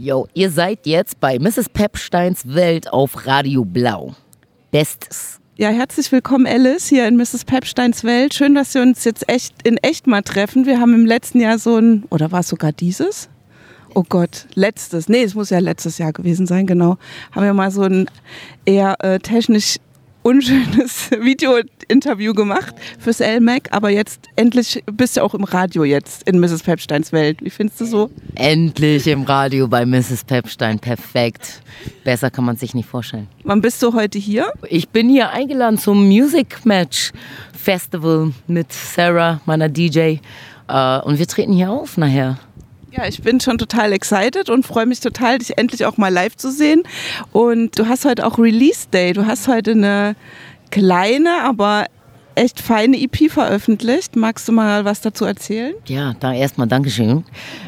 Yo, ihr seid jetzt bei Mrs. Pepsteins Welt auf Radio Blau. Bestes. Ja, herzlich willkommen, Alice, hier in Mrs. Pepsteins Welt. Schön, dass wir uns jetzt echt in echt mal treffen. Wir haben im letzten Jahr so ein, oder war es sogar dieses? Oh Gott, letztes, nee, es muss ja letztes Jahr gewesen sein, genau. Haben wir mal so ein eher äh, technisch unschönes Video-Interview gemacht fürs LMAC, aber jetzt endlich bist du auch im Radio jetzt in Mrs. Pepsteins Welt. Wie findest du so? Endlich im Radio bei Mrs. Pepstein, perfekt. Besser kann man sich nicht vorstellen. Wann bist du heute hier? Ich bin hier eingeladen zum Music Match Festival mit Sarah, meiner DJ. Äh, und wir treten hier auf nachher. Ja, ich bin schon total excited und freue mich total, dich endlich auch mal live zu sehen. Und du hast heute auch Release Day. Du hast heute eine kleine, aber echt feine EP veröffentlicht. Magst du mal was dazu erzählen? Ja, da erstmal Dankeschön.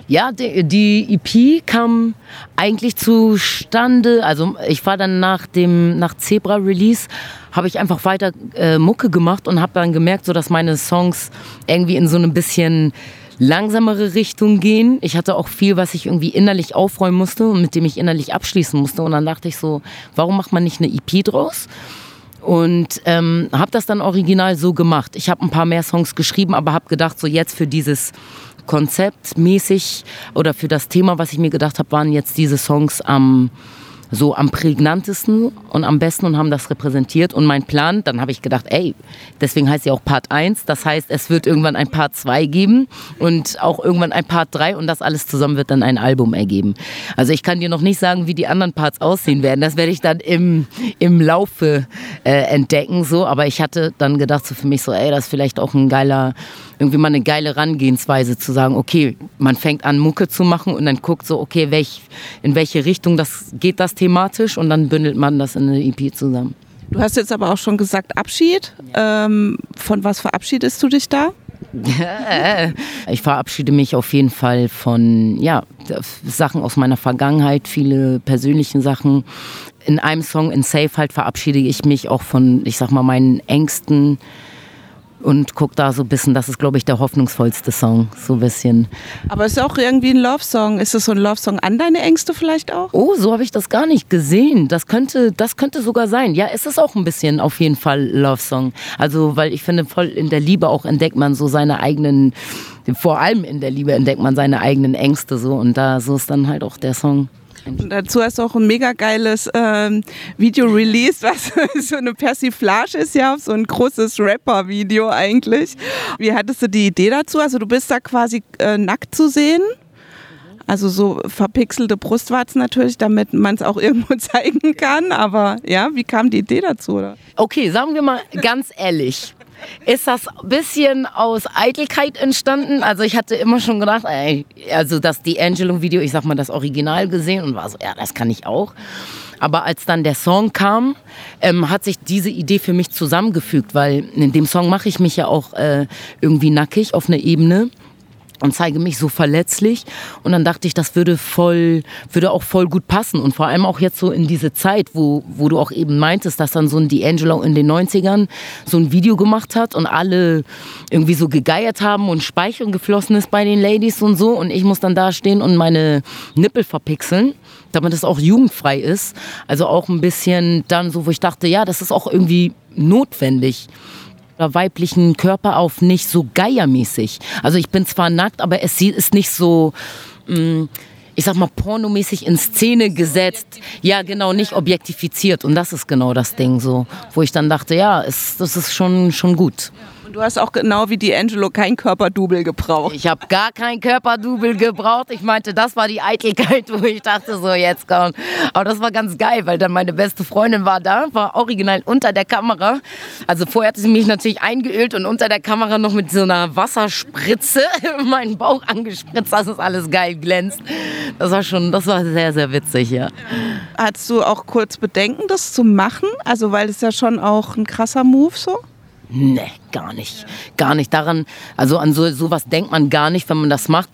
Ja, die, die EP kam eigentlich zustande. Also ich war dann nach dem nach Zebra Release habe ich einfach weiter äh, Mucke gemacht und habe dann gemerkt, so dass meine Songs irgendwie in so ein bisschen langsamere Richtung gehen. Ich hatte auch viel, was ich irgendwie innerlich aufräumen musste und mit dem ich innerlich abschließen musste. Und dann dachte ich so, warum macht man nicht eine EP draus? Und ähm, habe das dann original so gemacht. Ich habe ein paar mehr Songs geschrieben, aber habe gedacht, so jetzt für dieses Konzept mäßig oder für das Thema, was ich mir gedacht habe, waren jetzt diese Songs am... Ähm, so am prägnantesten und am besten und haben das repräsentiert. Und mein Plan, dann habe ich gedacht, ey, deswegen heißt ja auch Part 1. Das heißt, es wird irgendwann ein Part 2 geben und auch irgendwann ein Part 3 und das alles zusammen wird dann ein Album ergeben. Also ich kann dir noch nicht sagen, wie die anderen Parts aussehen werden. Das werde ich dann im, im Laufe äh, entdecken. So. Aber ich hatte dann gedacht, so für mich so, ey, das ist vielleicht auch ein geiler irgendwie mal eine geile Herangehensweise zu sagen, okay, man fängt an Mucke zu machen und dann guckt so, okay, welch, in welche Richtung das geht das thematisch und dann bündelt man das in eine EP zusammen. Du hast jetzt aber auch schon gesagt Abschied. Ähm, von was verabschiedest du dich da? Ich verabschiede mich auf jeden Fall von ja, Sachen aus meiner Vergangenheit, viele persönliche Sachen. In einem Song in Safe halt verabschiede ich mich auch von, ich sag mal, meinen Ängsten, und guck da so ein bisschen, das ist, glaube ich, der hoffnungsvollste Song, so ein bisschen. Aber es ist auch irgendwie ein Love-Song. Ist es so ein Love-Song an deine Ängste vielleicht auch? Oh, so habe ich das gar nicht gesehen. Das könnte, das könnte sogar sein. Ja, es ist auch ein bisschen auf jeden Fall Love-Song. Also, weil ich finde, voll in der Liebe auch entdeckt man so seine eigenen, vor allem in der Liebe entdeckt man seine eigenen Ängste so. Und da so ist dann halt auch der Song. Und dazu hast du auch ein mega geiles ähm, Video released, was so eine Persiflage ist, ja, so ein großes Rapper-Video eigentlich. Wie hattest du die Idee dazu? Also du bist da quasi äh, nackt zu sehen. Also so verpixelte Brustwarzen natürlich, damit man es auch irgendwo zeigen kann. Aber ja, wie kam die Idee dazu? Oder? Okay, sagen wir mal ganz ehrlich ist das ein bisschen aus Eitelkeit entstanden. Also ich hatte immer schon gedacht, ey, also das D'Angelo-Video, ich sag mal das Original gesehen und war so, ja, das kann ich auch. Aber als dann der Song kam, ähm, hat sich diese Idee für mich zusammengefügt, weil in dem Song mache ich mich ja auch äh, irgendwie nackig auf einer Ebene und zeige mich so verletzlich. Und dann dachte ich, das würde voll, würde auch voll gut passen. Und vor allem auch jetzt so in diese Zeit, wo, wo du auch eben meintest, dass dann so ein D'Angelo in den 90ern so ein Video gemacht hat und alle irgendwie so gegeiert haben und Speichel geflossen ist bei den Ladies und so. Und ich muss dann da stehen und meine Nippel verpixeln, damit es auch jugendfrei ist. Also auch ein bisschen dann so, wo ich dachte, ja, das ist auch irgendwie notwendig weiblichen Körper auf nicht so geiermäßig. Also ich bin zwar nackt, aber es ist nicht so, mm, ich sag mal, pornomäßig in Szene gesetzt. Ja, genau, nicht objektifiziert. Und das ist genau das Ding so, wo ich dann dachte, ja, es, das ist schon, schon gut. Du hast auch genau wie die Angelo kein Körperdouble gebraucht. Ich habe gar kein Körperdouble gebraucht. Ich meinte, das war die Eitelkeit, wo ich dachte, so jetzt komm. Aber das war ganz geil, weil dann meine beste Freundin war da, war original unter der Kamera. Also vorher hatte sie mich natürlich eingeölt und unter der Kamera noch mit so einer Wasserspritze meinen Bauch angespritzt, dass es alles geil glänzt. Das war schon, das war sehr, sehr witzig, ja. Hattest du auch kurz Bedenken, das zu machen? Also weil es ja schon auch ein krasser Move so? Nee, gar nicht. Gar nicht. Daran, also an so, sowas denkt man gar nicht, wenn man das macht.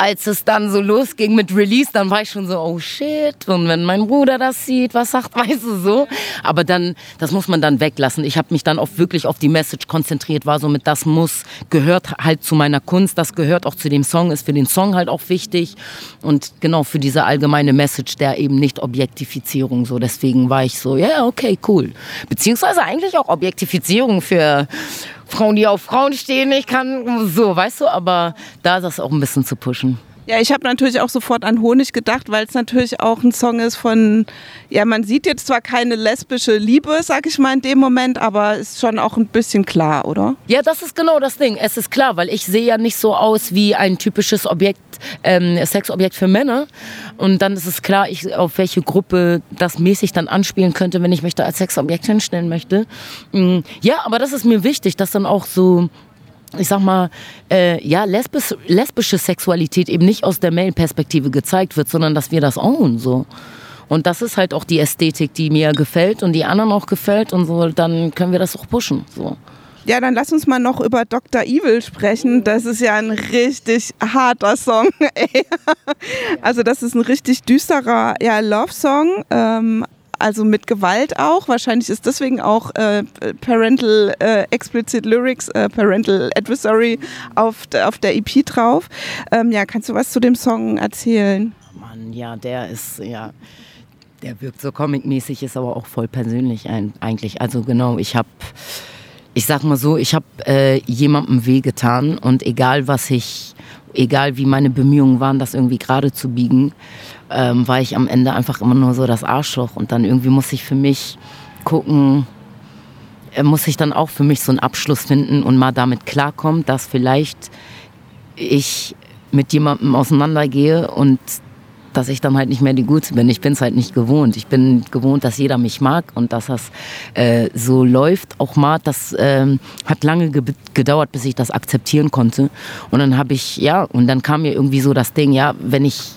Als es dann so losging mit Release, dann war ich schon so, oh shit. Und wenn mein Bruder das sieht, was sagt, weißt du so. Aber dann, das muss man dann weglassen. Ich habe mich dann auch wirklich auf die Message konzentriert, war so mit, das muss, gehört halt zu meiner Kunst, das gehört auch zu dem Song, ist für den Song halt auch wichtig. Und genau für diese allgemeine Message der eben nicht Objektifizierung so. Deswegen war ich so, ja, yeah, okay, cool. Beziehungsweise eigentlich auch Objektifizierung für Frauen, die auf Frauen stehen. Ich kann so, weißt du, aber da das auch ein bisschen zu pushen. Ja, ich habe natürlich auch sofort an Honig gedacht, weil es natürlich auch ein Song ist von, ja, man sieht jetzt zwar keine lesbische Liebe, sag ich mal in dem Moment, aber ist schon auch ein bisschen klar, oder? Ja, das ist genau das Ding. Es ist klar, weil ich sehe ja nicht so aus wie ein typisches Objekt, ähm, Sexobjekt für Männer. Und dann ist es klar, ich, auf welche Gruppe das mäßig dann anspielen könnte, wenn ich mich da als Sexobjekt hinstellen möchte. Mm, ja, aber das ist mir wichtig, dass dann auch so ich sag mal, äh, ja, lesbisch, lesbische Sexualität eben nicht aus der Male-Perspektive gezeigt wird, sondern dass wir das own, so. Und das ist halt auch die Ästhetik, die mir gefällt und die anderen auch gefällt und so, dann können wir das auch pushen, so. Ja, dann lass uns mal noch über Dr. Evil sprechen. Das ist ja ein richtig harter Song. also das ist ein richtig düsterer ja, Love-Song. Ähm, also mit Gewalt auch. Wahrscheinlich ist deswegen auch äh, Parental äh, Explicit Lyrics, äh, Parental Adversary auf, auf der EP drauf. Ähm, ja, kannst du was zu dem Song erzählen? Mann, ja, der ist, ja, der wirkt so comic-mäßig, ist aber auch voll persönlich ein, eigentlich. Also genau, ich habe ich sag mal so, ich habe äh, jemandem wehgetan und egal was ich, egal wie meine Bemühungen waren, das irgendwie gerade zu biegen, ähm, war ich am Ende einfach immer nur so das Arschloch. Und dann irgendwie muss ich für mich gucken, äh, muss ich dann auch für mich so einen Abschluss finden und mal damit klarkommen, dass vielleicht ich mit jemandem auseinandergehe und dass ich dann halt nicht mehr die Gute bin. Ich bin es halt nicht gewohnt. Ich bin gewohnt, dass jeder mich mag und dass das äh, so läuft. Auch mal, das äh, hat lange ge gedauert, bis ich das akzeptieren konnte. Und dann habe ich, ja, und dann kam mir irgendwie so das Ding, ja, wenn ich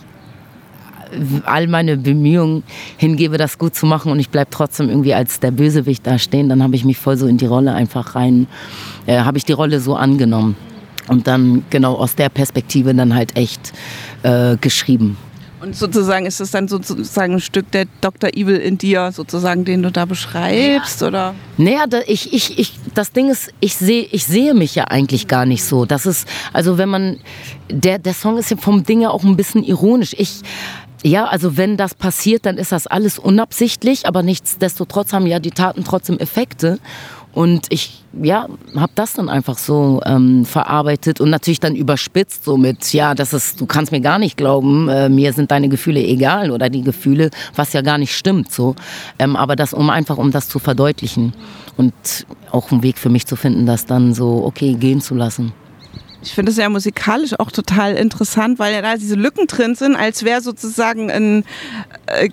all meine Bemühungen hingebe, das gut zu machen und ich bleibe trotzdem irgendwie als der Bösewicht da stehen, dann habe ich mich voll so in die Rolle einfach rein, äh, habe ich die Rolle so angenommen und dann genau aus der Perspektive dann halt echt äh, geschrieben. Und sozusagen ist es dann sozusagen ein Stück der Dr. Evil in dir, sozusagen, den du da beschreibst, ja. oder? Naja, da, ich, ich, ich, das Ding ist, ich sehe ich sehe mich ja eigentlich gar nicht so. Das ist, also wenn man, der, der Song ist ja vom Ding ja auch ein bisschen ironisch. Ich, ja, also wenn das passiert, dann ist das alles unabsichtlich, aber nichtsdestotrotz haben ja die Taten trotzdem Effekte. Und ich, ja, habe das dann einfach so ähm, verarbeitet und natürlich dann überspitzt, so mit, ja, das ist, du kannst mir gar nicht glauben, äh, mir sind deine Gefühle egal oder die Gefühle, was ja gar nicht stimmt, so. Ähm, aber das, um einfach, um das zu verdeutlichen und auch einen Weg für mich zu finden, das dann so, okay, gehen zu lassen. Ich finde es ja musikalisch auch total interessant, weil ja da diese Lücken drin sind, als wäre sozusagen ein, äh,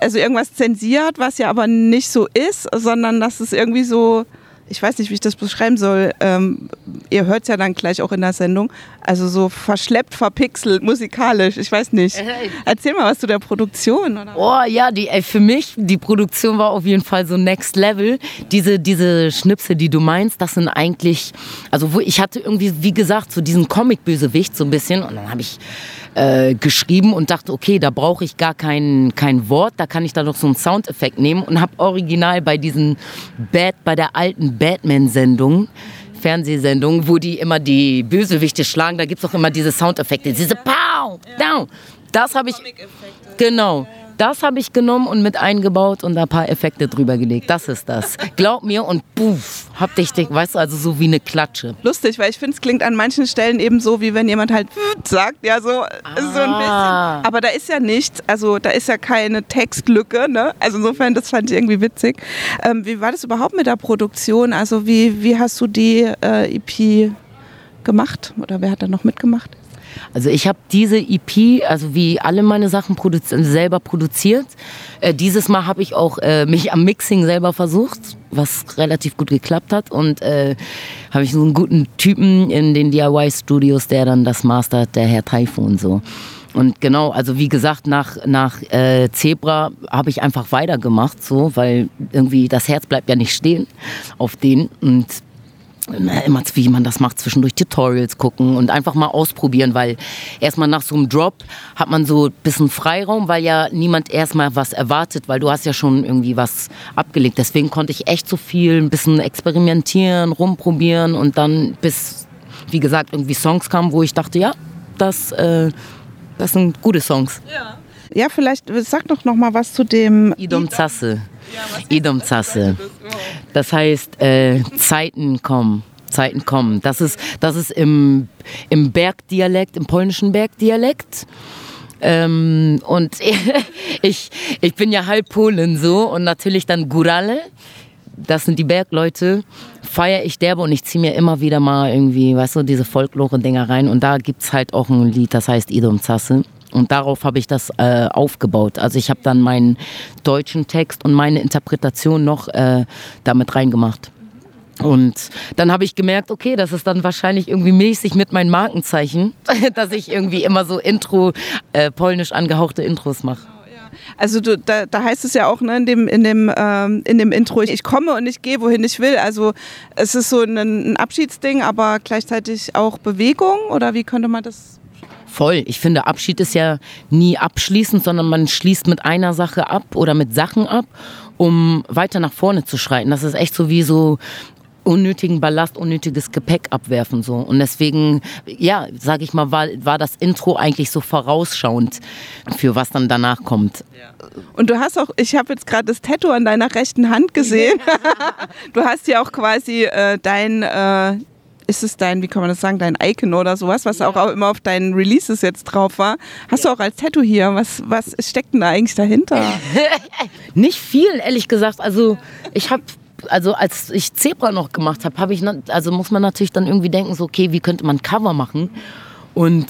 also irgendwas zensiert, was ja aber nicht so ist, sondern dass es irgendwie so ich weiß nicht, wie ich das beschreiben soll. Ähm, ihr hört es ja dann gleich auch in der Sendung. Also so verschleppt, verpixelt, musikalisch. Ich weiß nicht. Erzähl mal was zu der Produktion. Oder? Oh ja, die, ey, für mich, die Produktion war auf jeden Fall so Next Level. Diese, diese Schnipsel, die du meinst, das sind eigentlich, also wo ich hatte irgendwie, wie gesagt, so diesen Comic-Bösewicht so ein bisschen. Und dann habe ich äh, geschrieben und dachte, okay, da brauche ich gar kein, kein Wort, da kann ich da noch so einen Soundeffekt nehmen und habe original bei diesen Bad, bei der alten Batman-Sendung, Fernsehsendung, wo die immer die Bösewichte schlagen, da gibt es auch immer diese Soundeffekte, diese Pow, down. Das habe ich. Genau. Das habe ich genommen und mit eingebaut und ein paar Effekte drüber gelegt. Das ist das. Glaub mir und puff, hab dich, weißt du, also so wie eine Klatsche. Lustig, weil ich finde, es klingt an manchen Stellen eben so, wie wenn jemand halt sagt, ja, so, ah. so ein bisschen. Aber da ist ja nichts, also da ist ja keine Textlücke, ne? Also insofern, das fand ich irgendwie witzig. Ähm, wie war das überhaupt mit der Produktion? Also wie, wie hast du die äh, EP gemacht oder wer hat da noch mitgemacht? Also ich habe diese EP, also wie alle meine Sachen produzi selber produziert. Äh, dieses Mal habe ich auch äh, mich am Mixing selber versucht, was relativ gut geklappt hat. Und äh, habe ich so einen guten Typen in den DIY-Studios, der dann das mastert, der Herr Taifun so. Und genau, also wie gesagt, nach, nach äh, Zebra habe ich einfach weitergemacht, so, weil irgendwie das Herz bleibt ja nicht stehen auf den. Und immer wie man das macht, zwischendurch Tutorials gucken und einfach mal ausprobieren, weil erstmal nach so einem Drop hat man so ein bisschen Freiraum, weil ja niemand erstmal was erwartet, weil du hast ja schon irgendwie was abgelegt. Deswegen konnte ich echt so viel ein bisschen experimentieren, rumprobieren und dann bis, wie gesagt, irgendwie Songs kamen, wo ich dachte, ja, das, äh, das sind gute Songs. Ja. Ja, vielleicht sag doch noch mal was zu dem Idom Zasse. Idom Zasse. Das heißt, äh, Zeiten kommen. Zeiten kommen. Das ist, das ist im, im Bergdialekt, im polnischen Bergdialekt. Ähm, und ich, ich bin ja halb Polen so und natürlich dann Gurale, das sind die Bergleute, feiere ich derbe und ich ziehe mir immer wieder mal irgendwie, weißt du, diese Folklore-Dinger rein und da gibt es halt auch ein Lied, das heißt Idom Zasse. Und darauf habe ich das äh, aufgebaut. Also ich habe dann meinen deutschen Text und meine Interpretation noch äh, damit reingemacht. Und dann habe ich gemerkt, okay, das ist dann wahrscheinlich irgendwie mäßig mit meinem Markenzeichen, dass ich irgendwie immer so Intro, äh, polnisch angehauchte Intros mache. Also du, da, da, heißt es ja auch ne, in, dem, in, dem, ähm, in dem Intro, ich komme und ich gehe, wohin ich will. Also es ist so ein, ein Abschiedsding, aber gleichzeitig auch Bewegung oder wie könnte man das Voll. Ich finde, Abschied ist ja nie abschließend, sondern man schließt mit einer Sache ab oder mit Sachen ab, um weiter nach vorne zu schreiten. Das ist echt so wie so unnötigen Ballast, unnötiges Gepäck abwerfen so. Und deswegen, ja, sage ich mal, war, war das Intro eigentlich so vorausschauend für was dann danach kommt. Und du hast auch, ich habe jetzt gerade das Tattoo an deiner rechten Hand gesehen. du hast ja auch quasi äh, dein äh, ist es dein, wie kann man das sagen, dein Icon oder sowas, was ja. auch immer auf deinen Releases jetzt drauf war. Hast ja. du auch als Tattoo hier. Was, was steckt denn da eigentlich dahinter? Nicht viel, ehrlich gesagt. Also ich habe also als ich Zebra noch gemacht habe, habe ich also muss man natürlich dann irgendwie denken so okay, wie könnte man Cover machen? Und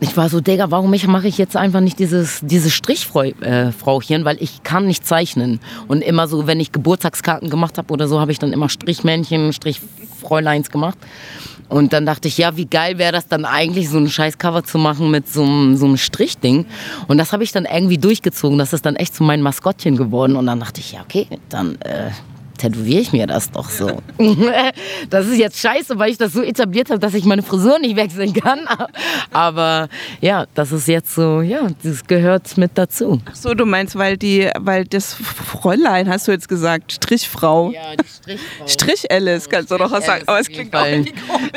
ich war so, Digga, warum mache ich jetzt einfach nicht dieses, dieses Strichfrauchen, äh, weil ich kann nicht zeichnen. Und immer so, wenn ich Geburtstagskarten gemacht habe oder so, habe ich dann immer Strichmännchen, Strichfräuleins gemacht. Und dann dachte ich, ja, wie geil wäre das dann eigentlich, so ein scheiß Cover zu machen mit so einem, so Strichding. Und das habe ich dann irgendwie durchgezogen. Das ist dann echt zu meinem Maskottchen geworden. Und dann dachte ich, ja, okay, dann äh, tätowiere ich mir das doch so. das ist jetzt scheiße, weil ich das so etabliert habe, dass ich meine Frisur nicht wechseln kann. Aber ja, das ist jetzt so, ja, das gehört mit dazu. Ach so, du meinst, weil die, weil das Fräulein, hast du jetzt gesagt, Strichfrau. Ja, die Strichfrau. Strich Alice, kannst du doch was sagen. Aber es klingt auch irgendwie komisch.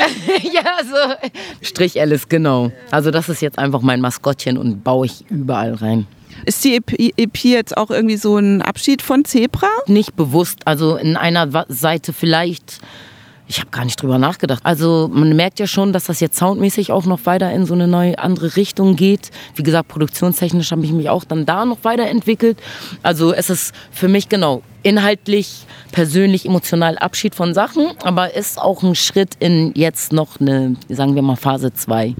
ja, so. Strich Alice, genau. Also das ist jetzt einfach mein Maskottchen und baue ich überall rein. Ist die EP jetzt auch irgendwie so ein Abschied von Zebra? Nicht bewusst. Also in einer Seite vielleicht. Ich habe gar nicht drüber nachgedacht. Also man merkt ja schon, dass das jetzt soundmäßig auch noch weiter in so eine neue andere Richtung geht. Wie gesagt, produktionstechnisch habe ich mich auch dann da noch weiterentwickelt. Also es ist für mich genau inhaltlich, persönlich, emotional Abschied von Sachen, aber ist auch ein Schritt in jetzt noch eine, sagen wir mal, Phase 2.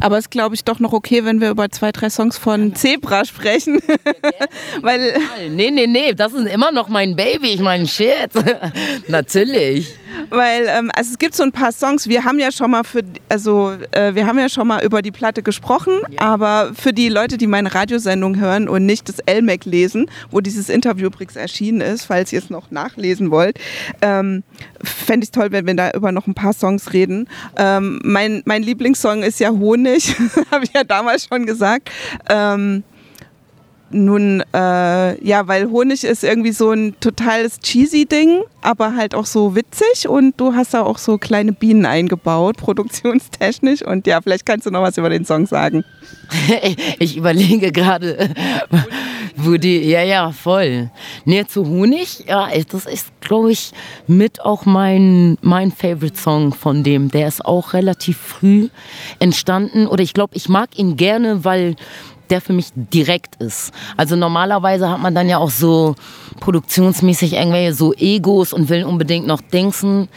Aber es ist, glaube ich, doch noch okay, wenn wir über zwei, drei Songs von Zebra sprechen. Weil nee, nee, nee, das ist immer noch mein Baby. Ich meine, shit. Natürlich. Weil, ähm, also es gibt so ein paar Songs, wir haben ja schon mal für, also äh, wir haben ja schon mal über die Platte gesprochen, ja. aber für die Leute, die meine Radiosendung hören und nicht das LMAC lesen, wo dieses Interview übrigens erschienen ist, falls ihr es noch nachlesen wollt, ähm, fände ich toll, wenn wir da über noch ein paar Songs reden. Ähm, mein, mein Lieblingssong ist ja Honig, habe ich ja damals schon gesagt. Ähm, nun, äh, ja, weil Honig ist irgendwie so ein totales cheesy Ding, aber halt auch so witzig und du hast da auch so kleine Bienen eingebaut, produktionstechnisch. Und ja, vielleicht kannst du noch was über den Song sagen. ich überlege gerade, wo die, ja, ja, voll. Näher zu Honig, ja, das ist, glaube ich, mit auch mein, mein Favorite Song von dem. Der ist auch relativ früh entstanden oder ich glaube, ich mag ihn gerne, weil der für mich direkt ist. Also normalerweise hat man dann ja auch so produktionsmäßig irgendwelche so Egos und will unbedingt noch Dingsen,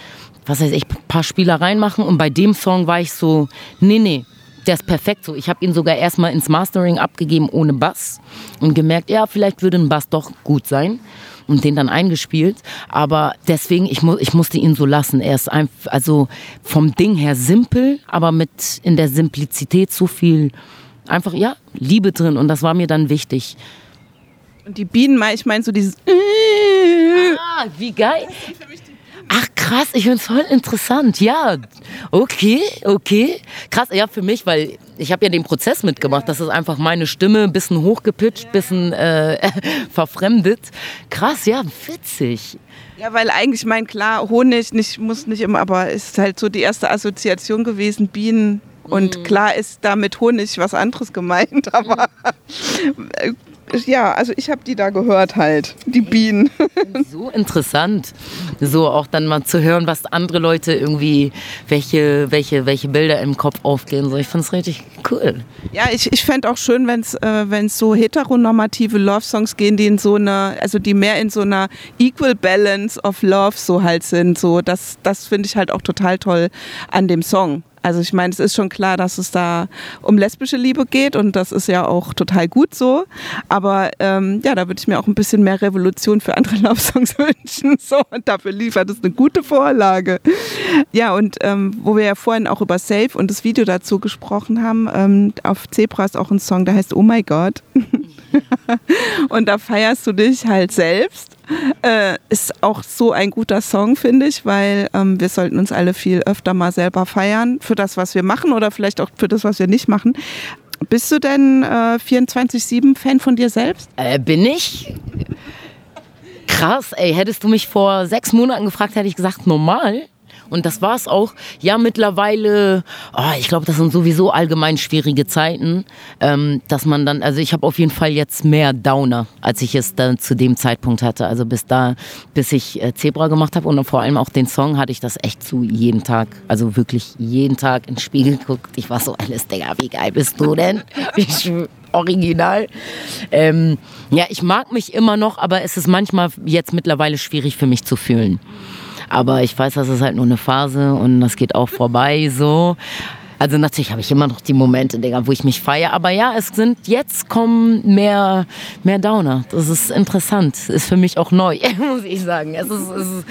was weiß ich, ein paar Spielereien machen. Und bei dem Song war ich so, nee, nee, der ist perfekt so. Ich habe ihn sogar erstmal ins Mastering abgegeben ohne Bass und gemerkt, ja, vielleicht würde ein Bass doch gut sein und den dann eingespielt. Aber deswegen, ich, mu ich musste ihn so lassen. Er ist einfach, also vom Ding her simpel, aber mit in der Simplizität so viel einfach, ja, Liebe drin und das war mir dann wichtig. Und die Bienen, ich meine so dieses. Ah, wie geil. Ach krass Krass, ich finde es voll interessant. Ja, okay, okay. Krass, ja, für mich, weil ich habe ja den Prozess mitgemacht. Das ist einfach meine Stimme, ein bisschen hochgepitcht, ein bisschen äh, verfremdet. Krass, ja, witzig. Ja, weil eigentlich mein klar, Honig nicht, muss nicht immer, aber ist halt so die erste Assoziation gewesen, Bienen. Und mhm. klar ist da mit Honig was anderes gemeint, aber mhm. ja, also ich habe die da gehört halt, die Bienen. So interessant, so auch dann mal zu hören, was andere Leute irgendwie, welche, welche, welche Bilder im Kopf aufgehen. So, ich finde es richtig cool. Ja, ich, ich fände auch schön, wenn es äh, so heteronormative Love-Songs gehen, die in so einer, also die mehr in so einer Equal Balance of Love so halt sind. So, das, das finde ich halt auch total toll an dem Song. Also ich meine, es ist schon klar, dass es da um lesbische Liebe geht und das ist ja auch total gut so. Aber ähm, ja, da würde ich mir auch ein bisschen mehr Revolution für andere Love-Songs wünschen. So, und dafür liefert es eine gute Vorlage. Ja, und ähm, wo wir ja vorhin auch über Safe und das Video dazu gesprochen haben, ähm, auf Zebra ist auch ein Song, der heißt Oh My God. und da feierst du dich halt selbst äh, ist auch so ein guter Song, finde ich, weil ähm, wir sollten uns alle viel öfter mal selber feiern für das, was wir machen oder vielleicht auch für das, was wir nicht machen. Bist du denn äh, 24-7 Fan von dir selbst? Äh, bin ich. Krass, ey, hättest du mich vor sechs Monaten gefragt, hätte ich gesagt, normal. Und das war es auch. Ja, mittlerweile, oh, ich glaube, das sind sowieso allgemein schwierige Zeiten, ähm, dass man dann, also ich habe auf jeden Fall jetzt mehr Downer, als ich es dann zu dem Zeitpunkt hatte. Also bis da, bis ich äh, Zebra gemacht habe und vor allem auch den Song, hatte ich das echt zu jeden Tag, also wirklich jeden Tag ins Spiegel geguckt. Ich war so, alles, Digga, wie geil bist du denn? Ich, original. Ähm, ja, ich mag mich immer noch, aber es ist manchmal jetzt mittlerweile schwierig für mich zu fühlen. Aber ich weiß, das ist halt nur eine Phase und das geht auch vorbei so. Also natürlich habe ich immer noch die Momente, Digga, wo ich mich feiere. Aber ja, es sind jetzt kommen mehr, mehr Downer. Das ist interessant. Ist für mich auch neu, muss ich sagen. Es ist, es ist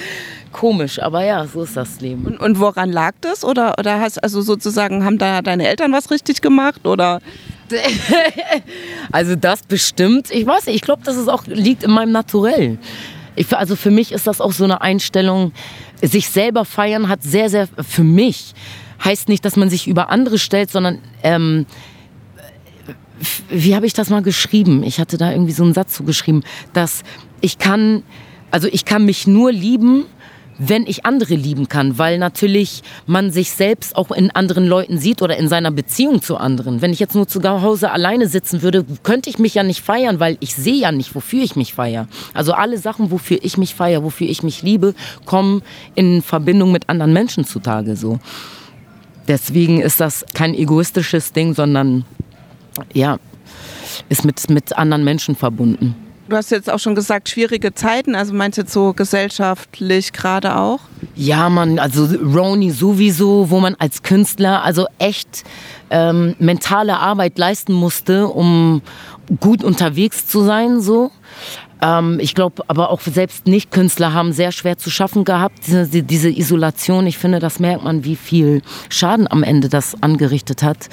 komisch, aber ja, so ist das Leben. Und, und, woran lag das? Oder, oder hast also sozusagen, haben da deine Eltern was richtig gemacht? Oder? also das bestimmt. Ich weiß nicht, ich glaube, das ist auch, liegt in meinem Naturell. Ich, also für mich ist das auch so eine Einstellung, sich selber feiern hat sehr, sehr, für mich, heißt nicht, dass man sich über andere stellt, sondern ähm, wie habe ich das mal geschrieben? Ich hatte da irgendwie so einen Satz zugeschrieben, dass ich kann, also ich kann mich nur lieben, wenn ich andere lieben kann, weil natürlich man sich selbst auch in anderen Leuten sieht oder in seiner Beziehung zu anderen. Wenn ich jetzt nur zu Hause alleine sitzen würde, könnte ich mich ja nicht feiern, weil ich sehe ja nicht, wofür ich mich feiere. Also alle Sachen, wofür ich mich feiere, wofür ich mich liebe, kommen in Verbindung mit anderen Menschen zutage so. Deswegen ist das kein egoistisches Ding, sondern ja, ist mit, mit anderen Menschen verbunden. Du hast jetzt auch schon gesagt, schwierige Zeiten, also meinst du jetzt so gesellschaftlich gerade auch? Ja, man, also Roni sowieso, wo man als Künstler also echt ähm, mentale Arbeit leisten musste, um gut unterwegs zu sein, so. Ähm, ich glaube, aber auch selbst Nicht-Künstler haben sehr schwer zu schaffen gehabt, diese, diese Isolation. Ich finde, das merkt man, wie viel Schaden am Ende das angerichtet hat.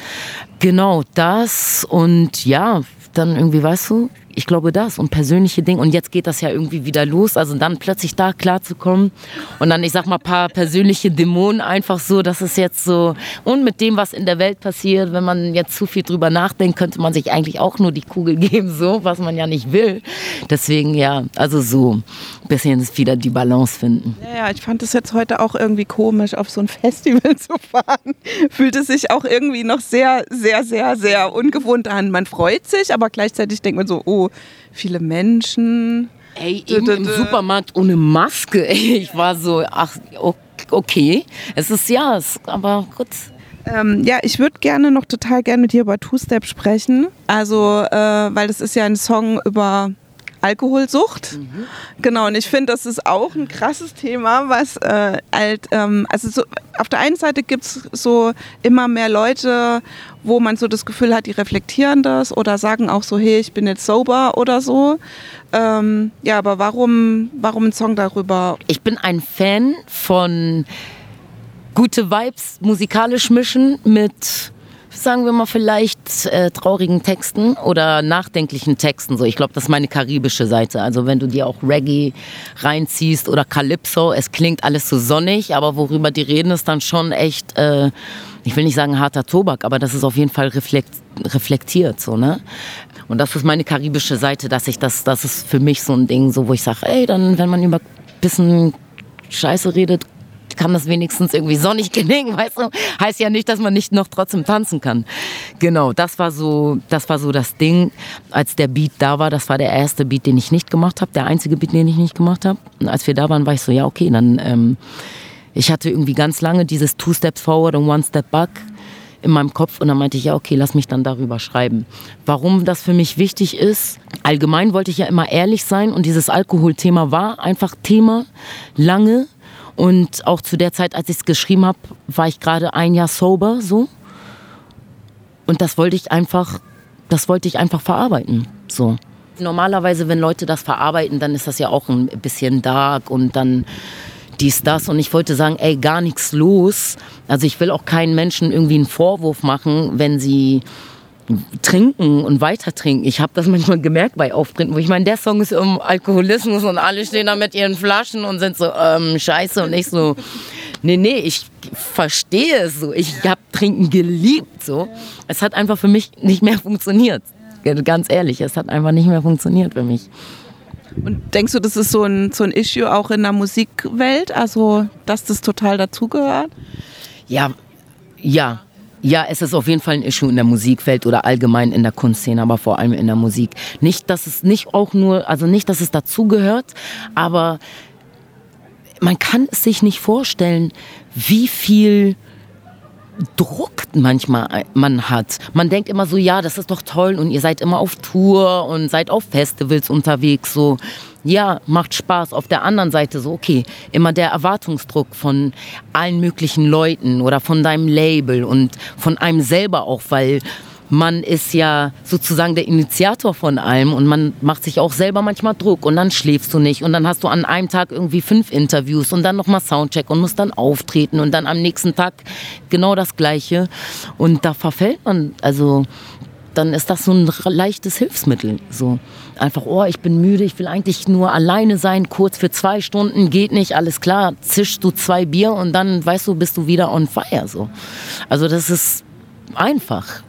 Genau das und ja, dann irgendwie, weißt du, ich glaube das und persönliche Dinge. Und jetzt geht das ja irgendwie wieder los. Also dann plötzlich da klarzukommen und dann, ich sag mal, paar persönliche Dämonen einfach so, das ist jetzt so. Und mit dem, was in der Welt passiert, wenn man jetzt zu viel drüber nachdenkt, könnte man sich eigentlich auch nur die Kugel geben, so, was man ja nicht will. Deswegen, ja, also so ein bisschen wieder die Balance finden. Ja, ich fand es jetzt heute auch irgendwie komisch, auf so ein Festival zu fahren. Fühlte sich auch irgendwie noch sehr, sehr, sehr, sehr ungewohnt an. Man freut sich, aber gleichzeitig denkt man so, oh, viele Menschen. Ey, eben im Supermarkt ohne Maske. Ich war so, ach, okay. Es ist ja, aber gut. Ähm, ja, ich würde gerne noch total gerne mit dir über Two-Step sprechen. Also, äh, weil das ist ja ein Song über Alkoholsucht. Mhm. Genau, und ich finde, das ist auch ein krasses Thema, was äh, halt, ähm, also so, auf der einen Seite gibt es so immer mehr Leute, wo man so das Gefühl hat, die reflektieren das oder sagen auch so, hey, ich bin jetzt sober oder so. Ähm, ja, aber warum, warum ein Song darüber? Ich bin ein Fan von gute Vibes musikalisch mischen mit sagen wir mal vielleicht äh, traurigen Texten oder nachdenklichen Texten. So, ich glaube, das ist meine karibische Seite. Also wenn du dir auch Reggae reinziehst oder Calypso, es klingt alles so sonnig, aber worüber die reden, ist dann schon echt, äh, ich will nicht sagen harter Tobak, aber das ist auf jeden Fall reflekt, reflektiert, so ne. Und das ist meine karibische Seite, dass ich das, das ist für mich so ein Ding, so wo ich sage, ey, dann wenn man über bisschen Scheiße redet, kann das wenigstens irgendwie sonnig gelingen, weißt du? Heißt ja nicht, dass man nicht noch trotzdem tanzen kann. Genau, das war so, das war so das Ding, als der Beat da war. Das war der erste Beat, den ich nicht gemacht habe, der einzige Beat, den ich nicht gemacht habe. Und als wir da waren, war ich so, ja okay, dann. Ähm, ich hatte irgendwie ganz lange dieses Two Steps Forward und One Step Back in meinem Kopf und dann meinte ich, ja, okay, lass mich dann darüber schreiben. Warum das für mich wichtig ist, allgemein wollte ich ja immer ehrlich sein und dieses Alkoholthema war einfach Thema lange und auch zu der Zeit, als ich es geschrieben habe, war ich gerade ein Jahr sober so. Und das wollte ich einfach, das wollte ich einfach verarbeiten. So. Normalerweise, wenn Leute das verarbeiten, dann ist das ja auch ein bisschen dark und dann dies, das. Und ich wollte sagen, ey, gar nichts los. Also ich will auch keinen Menschen irgendwie einen Vorwurf machen, wenn sie trinken und weiter trinken. Ich habe das manchmal gemerkt bei Auftritten, wo ich meine, der Song ist um Alkoholismus und alle stehen da mit ihren Flaschen und sind so, ähm, scheiße und ich so, nee, nee, ich verstehe es so. Ich habe Trinken geliebt so. Es hat einfach für mich nicht mehr funktioniert. Ganz ehrlich, es hat einfach nicht mehr funktioniert für mich. Und denkst du, das ist so ein, so ein Issue auch in der Musikwelt, also dass das total dazugehört? Ja, ja, ja, es ist auf jeden Fall ein Issue in der Musikwelt oder allgemein in der Kunstszene, aber vor allem in der Musik. Nicht, dass es nicht auch nur, also nicht, dass es dazugehört, aber man kann es sich nicht vorstellen, wie viel Druck manchmal man hat. Man denkt immer so, ja, das ist doch toll und ihr seid immer auf Tour und seid auf Festivals unterwegs, so ja, macht Spaß. Auf der anderen Seite so, okay, immer der Erwartungsdruck von allen möglichen Leuten oder von deinem Label und von einem selber auch, weil man ist ja sozusagen der Initiator von allem und man macht sich auch selber manchmal Druck und dann schläfst du nicht und dann hast du an einem Tag irgendwie fünf Interviews und dann nochmal Soundcheck und musst dann auftreten und dann am nächsten Tag genau das Gleiche und da verfällt man, also dann ist das so ein leichtes Hilfsmittel. So einfach, oh, ich bin müde, ich will eigentlich nur alleine sein, kurz für zwei Stunden, geht nicht, alles klar, zischst du zwei Bier und dann, weißt du, bist du wieder on fire. So. Also das ist einfach.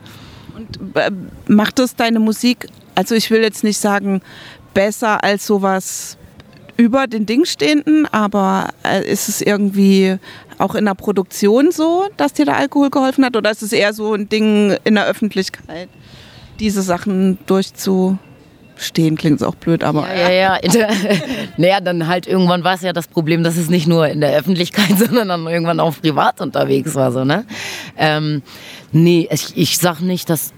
Und äh, macht es deine Musik, also ich will jetzt nicht sagen, besser als sowas über den Ding stehenden, aber äh, ist es irgendwie auch in der Produktion so, dass dir der Alkohol geholfen hat oder ist es eher so ein Ding in der Öffentlichkeit? diese Sachen durchzustehen, klingt es auch blöd, aber. Ja, ja, ja. naja, dann halt irgendwann war es ja das Problem, dass es nicht nur in der Öffentlichkeit, sondern dann irgendwann auch privat unterwegs war, so, ne? Ähm, nee, ich, ich sag nicht, dass.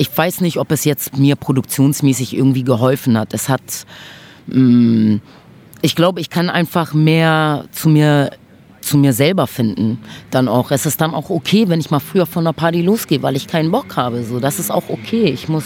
Ich weiß nicht, ob es jetzt mir produktionsmäßig irgendwie geholfen hat. Es hat. Mh, mm, ich glaube, ich kann einfach mehr zu mir zu mir selber finden. Dann auch. Es ist dann auch okay, wenn ich mal früher von der Party losgehe, weil ich keinen Bock habe. So, das ist auch okay. Ich muss,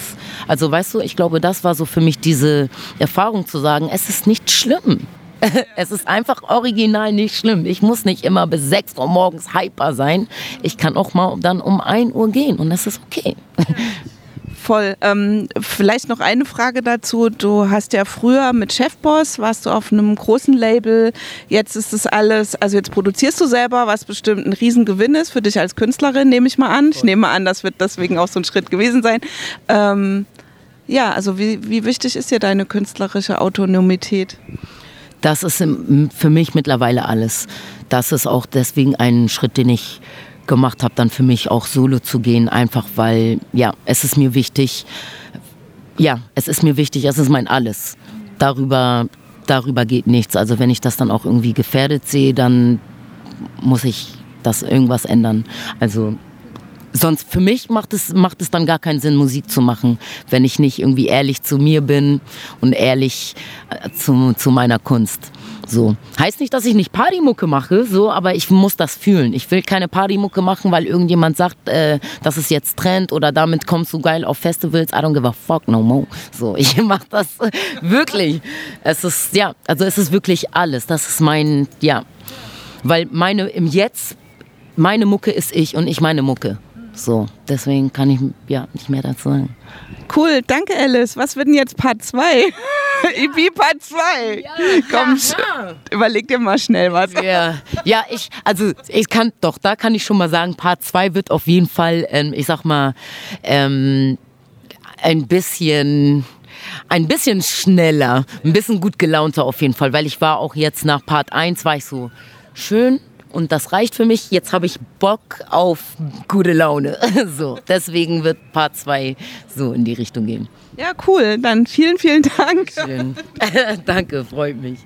also weißt du, ich glaube, das war so für mich diese Erfahrung zu sagen, es ist nicht schlimm. Es ist einfach original nicht schlimm. Ich muss nicht immer bis 6 Uhr morgens hyper sein. Ich kann auch mal dann um 1 Uhr gehen und das ist okay. Voll. Ähm, vielleicht noch eine Frage dazu. Du hast ja früher mit Chefboss, warst du auf einem großen Label. Jetzt ist es alles, also jetzt produzierst du selber, was bestimmt ein Riesengewinn ist für dich als Künstlerin, nehme ich mal an. Ich nehme an, das wird deswegen auch so ein Schritt gewesen sein. Ähm, ja, also wie, wie wichtig ist dir deine künstlerische Autonomität? Das ist für mich mittlerweile alles. Das ist auch deswegen ein Schritt, den ich gemacht habe, dann für mich auch solo zu gehen, einfach weil, ja, es ist mir wichtig, ja, es ist mir wichtig, es ist mein Alles. Darüber, darüber geht nichts. Also wenn ich das dann auch irgendwie gefährdet sehe, dann muss ich das irgendwas ändern. Also sonst für mich macht es, macht es dann gar keinen Sinn, Musik zu machen, wenn ich nicht irgendwie ehrlich zu mir bin und ehrlich äh, zu, zu meiner Kunst. So. Heißt nicht, dass ich nicht Partymucke mache, so, aber ich muss das fühlen. Ich will keine Partymucke machen, weil irgendjemand sagt, äh, das ist jetzt Trend oder damit kommst du geil auf Festivals. I don't give a fuck no more. So, ich mach das wirklich. Es ist, ja, also es ist wirklich alles. Das ist mein, ja. Weil meine, im Jetzt, meine Mucke ist ich und ich meine Mucke. So, deswegen kann ich ja nicht mehr dazu sagen. Cool, danke Alice. Was wird denn jetzt Part 2? EP Part 2. Komm, überleg dir mal schnell was. Ja, ja ich, also ich kann, doch, da kann ich schon mal sagen, Part 2 wird auf jeden Fall, ähm, ich sag mal, ähm, ein bisschen ein bisschen schneller, ein bisschen gut gelaunter auf jeden Fall, weil ich war auch jetzt nach Part 1 war ich so schön und das reicht für mich. Jetzt habe ich Bock auf gute Laune. So, deswegen wird Part 2 so in die Richtung gehen. Ja, cool. Dann vielen, vielen Dank. Schön. Danke, freut mich.